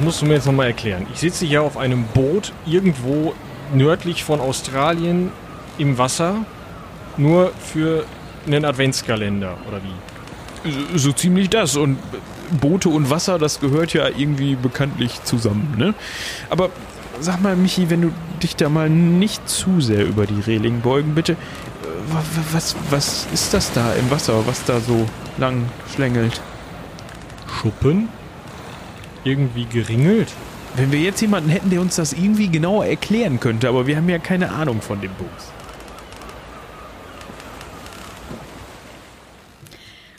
das musst du mir jetzt nochmal erklären. Ich sitze hier auf einem Boot irgendwo nördlich von Australien im Wasser, nur für einen Adventskalender, oder wie? So, so ziemlich das. Und Boote und Wasser, das gehört ja irgendwie bekanntlich zusammen, ne? Aber sag mal, Michi, wenn du dich da mal nicht zu sehr über die Reling beugen, bitte. äh, wa- wa- Was, was ist das da im Wasser, was da so lang schlängelt? Schuppen? Irgendwie geringelt? Wenn wir jetzt jemanden hätten, der uns das irgendwie genauer erklären könnte, aber wir haben ja keine Ahnung von dem Bums.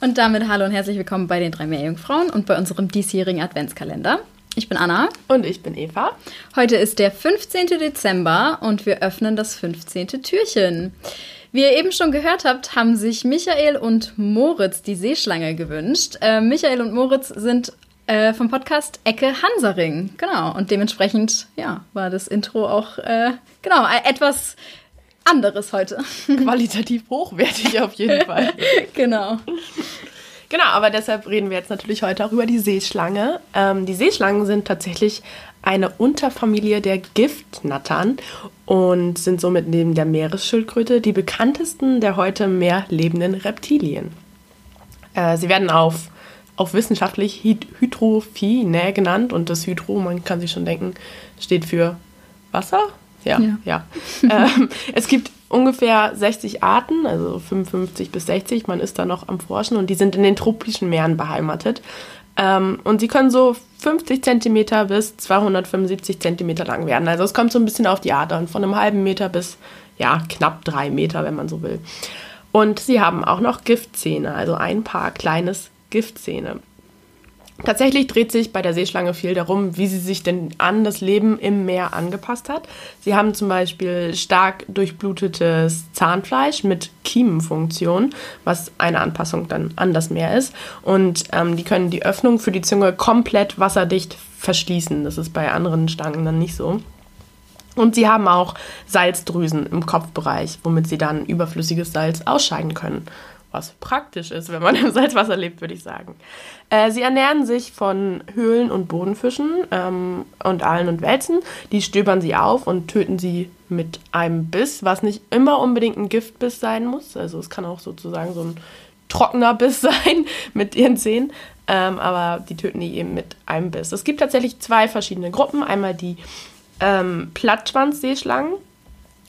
Und damit hallo und herzlich willkommen bei den drei Meerjungfrauen und bei unserem diesjährigen Adventskalender. Ich bin Anna. Und ich bin Eva. Heute ist der 15. Dezember und wir öffnen das 15. Türchen. Wie ihr eben schon gehört habt, haben sich Michael und Moritz die Seeschlange gewünscht. Äh, Michael und Moritz sind äh, vom Podcast Ecke Hansaring. Genau. Und dementsprechend, ja, war das Intro auch, äh, genau, äh, etwas anderes heute. Qualitativ hochwertig auf jeden Fall. genau. Genau, aber deshalb reden wir jetzt natürlich heute auch über die Seeschlange. Ähm, die Seeschlangen sind tatsächlich eine Unterfamilie der Giftnattern und sind somit neben der Meeresschildkröte die bekanntesten der heute im Meer lebenden Reptilien. Äh, sie werden auf, auf wissenschaftlich Hyd Hydrophine genannt und das Hydro, man kann sich schon denken, steht für Wasser. Ja, Ja. ja. ähm, es gibt ungefähr 60 Arten, also 55 bis 60. Man ist da noch am Forschen und die sind in den tropischen Meeren beheimatet. Ähm, und sie können so 50 Zentimeter bis 275 Zentimeter lang werden. Also es kommt so ein bisschen auf die Art an, von einem halben Meter bis ja knapp drei Meter, wenn man so will. Und sie haben auch noch Giftzähne, also ein paar kleines Giftzähne. Tatsächlich dreht sich bei der Seeschlange viel darum, wie sie sich denn an das Leben im Meer angepasst hat. Sie haben zum Beispiel stark durchblutetes Zahnfleisch mit Kiemenfunktion, was eine Anpassung dann an das Meer ist. Und ähm, die können die Öffnung für die Zunge komplett wasserdicht verschließen. Das ist bei anderen Stangen dann nicht so. Und sie haben auch Salzdrüsen im Kopfbereich, womit sie dann überflüssiges Salz ausscheiden können. Was praktisch ist, wenn man im Salzwasser lebt, würde ich sagen. Äh, sie ernähren sich von Höhlen- und Bodenfischen ähm, und Aalen und Wälzen. Die stöbern sie auf und töten sie mit einem Biss, was nicht immer unbedingt ein Giftbiss sein muss. Also es kann auch sozusagen so ein trockener Biss sein mit ihren Zähnen. Ähm, aber die töten die eben mit einem Biss. Es gibt tatsächlich zwei verschiedene Gruppen. Einmal die ähm, Plattschwanzseeschlangen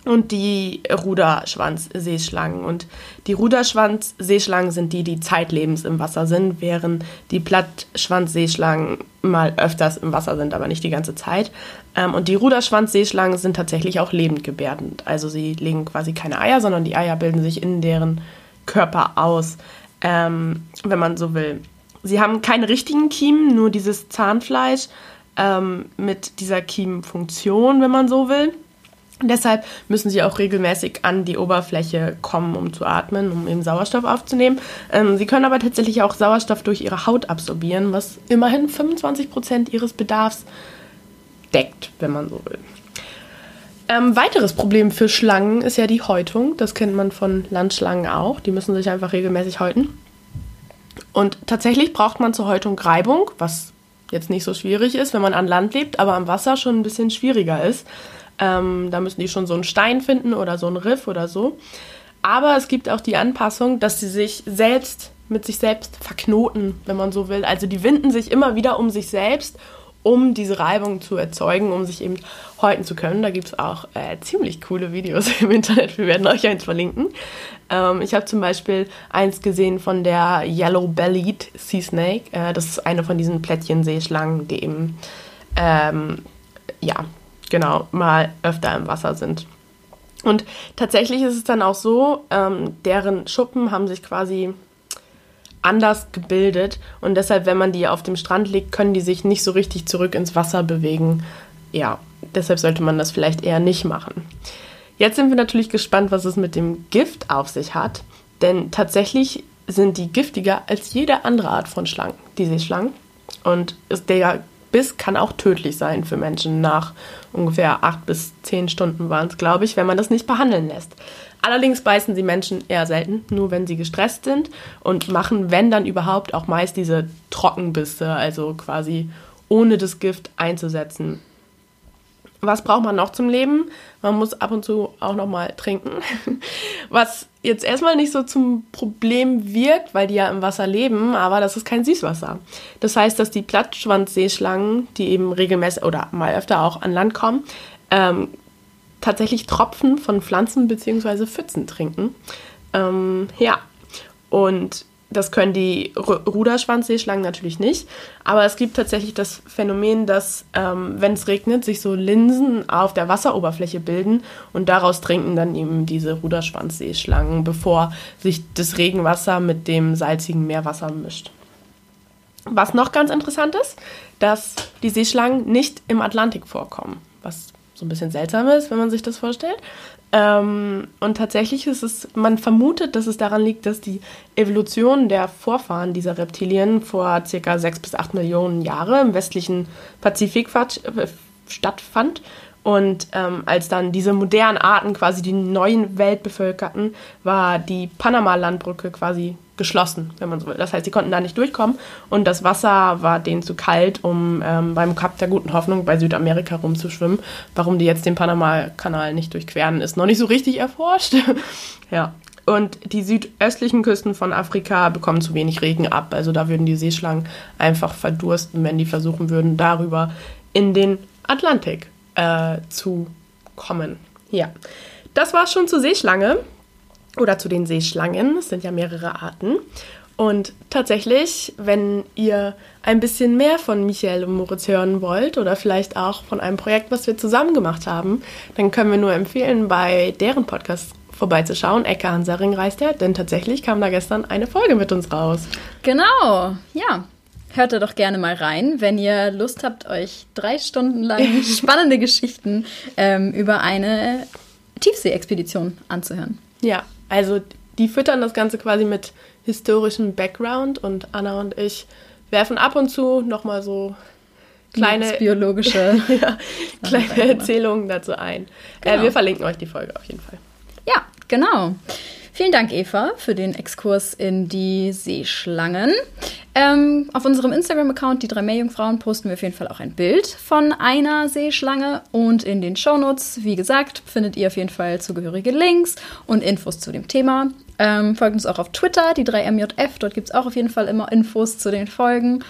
und die Ruderschwanzseeschlangen. Und die Ruderschwanzseeschlangen sind die, die zeitlebens im Wasser sind, während die Plattschwanzseeschlangen mal öfters im Wasser sind, aber nicht die ganze Zeit. Ähm, und die Ruderschwanzseeschlangen sind tatsächlich auch lebendgebärend. Also sie legen quasi keine Eier, sondern die Eier bilden sich in deren Körper aus, ähm, wenn man so will. Sie haben keine richtigen Kiemen, nur dieses Zahnfleisch ähm, mit dieser Kiemenfunktion, wenn man so will. Deshalb müssen sie auch regelmäßig an die Oberfläche kommen, um zu atmen, um eben Sauerstoff aufzunehmen. Ähm, sie können aber tatsächlich auch Sauerstoff durch ihre Haut absorbieren, was immerhin 25 Prozent ihres Bedarfs deckt, wenn man so will. Ähm, weiteres Problem für Schlangen ist ja die Häutung. Das kennt man von Landschlangen auch. Die müssen sich einfach regelmäßig häuten. Und tatsächlich braucht man zur Häutung Reibung, was jetzt nicht so schwierig ist, wenn man an Land lebt, aber am Wasser schon ein bisschen schwieriger ist. Ähm, da müssen die schon so einen Stein finden oder so einen Riff oder so. Aber es gibt auch die Anpassung, dass sie sich selbst mit sich selbst verknoten, wenn man so will. Also die winden sich immer wieder um sich selbst, um diese Reibung zu erzeugen, um sich eben häuten zu können. Da gibt es auch äh, ziemlich coole Videos im Internet. Wir werden euch eins verlinken. Ähm, ich habe zum Beispiel eins gesehen von der Yellow-Bellied Sea Snake. Äh, das ist eine von diesen Plättchenseeschlangen, die eben, ähm, ja, genau, mal öfter im Wasser sind. Und tatsächlich ist es dann auch so, ähm, deren Schuppen haben sich quasi anders gebildet und deshalb, wenn man die auf dem Strand legt, können die sich nicht so richtig zurück ins Wasser bewegen. Ja, deshalb sollte man das vielleicht eher nicht machen. Jetzt sind wir natürlich gespannt, was es mit dem Gift auf sich hat, denn tatsächlich sind die giftiger als jede andere Art von Schlangen, die Seeschlangen. Und der Biss kann auch tödlich sein für Menschen nach ungefähr acht bis zehn Stunden waren es, glaube ich, wenn man das nicht behandeln lässt. Allerdings beißen sie Menschen eher selten, nur wenn sie gestresst sind und machen, wenn dann überhaupt, auch meist diese Trockenbisse, also quasi ohne das Gift einzusetzen. Was braucht man noch zum Leben? Man muss ab und zu auch noch mal trinken. Was jetzt erstmal nicht so zum Problem wirkt, weil die ja im Wasser leben, aber das ist kein Süßwasser. Das heißt, dass die Plattschwanzseeschlangen, die eben regelmäßig oder mal öfter auch an Land kommen, ähm, tatsächlich Tropfen von Pflanzen bzw. Pfützen trinken. Ähm, ja, und das können die Ruderschwanzseeschlangen natürlich nicht. Aber es gibt tatsächlich das Phänomen, dass, ähm, wenn es regnet, sich so Linsen auf der Wasseroberfläche bilden und daraus trinken dann eben diese Ruderschwanzseeschlangen, bevor sich das Regenwasser mit dem salzigen Meerwasser mischt. Was noch ganz interessant ist, dass die Seeschlangen nicht im Atlantik vorkommen, was so ein bisschen seltsam ist, wenn man sich das vorstellt. Ähm, und tatsächlich ist es, man vermutet, dass es daran liegt, dass die Evolution der Vorfahren dieser Reptilien vor circa sechs bis acht Millionen Jahre im westlichen Pazifik äh, stattfand. Und ähm, als dann diese modernen Arten quasi die neuen Welt bevölkerten, war die Panama-Landbrücke quasi geschlossen, wenn man so will. Das heißt, sie konnten da nicht durchkommen und das Wasser war denen zu kalt, um ähm, beim Kap der Guten Hoffnung bei Südamerika rumzuschwimmen. Warum die jetzt den Panama-Kanal nicht durchqueren, ist noch nicht so richtig erforscht. ja. Und die südöstlichen Küsten von Afrika bekommen zu wenig Regen ab. Also da würden die Seeschlangen einfach verdursten, wenn die versuchen würden, darüber in den Atlantik äh, zu kommen. Ja. Das war schon zur Seeschlange oder zu den Seeschlangen. Es sind ja mehrere Arten. Und tatsächlich, wenn ihr ein bisschen mehr von Michael und Moritz hören wollt oder vielleicht auch von einem Projekt, was wir zusammen gemacht haben, dann können wir nur empfehlen, bei deren Podcast vorbeizuschauen. Ecke Hansaring reist er, denn tatsächlich kam da gestern eine Folge mit uns raus. Genau, ja. Hört da doch gerne mal rein, wenn ihr Lust habt, euch drei Stunden lang spannende Geschichten ähm, über eine Tiefsee-Expedition anzuhören. Ja, also die füttern das Ganze quasi mit historischem Background und Anna und ich werfen ab und zu nochmal so kleine biologische ja, kleine Erzählungen dazu ein. Äh, genau. Äh, wir verlinken euch die Folge auf jeden Fall. Ja, genau. Vielen Dank, Eva, für den Exkurs in die Seeschlangen. Ähm, auf unserem Instagram-Account, die drei Meerjungfrauen, posten wir auf jeden Fall auch ein Bild von einer Seeschlange. Und in den Shownotes, wie gesagt, findet ihr auf jeden Fall zugehörige Links und Infos zu dem Thema. Ähm, folgt uns auch auf Twitter, die 3MJF. Dort gibt es auch auf jeden Fall immer Infos zu den Folgen.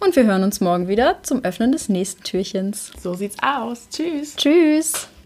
Und wir hören uns morgen wieder zum Öffnen des nächsten Türchens. So sieht's aus. Tschüss. Tschüss.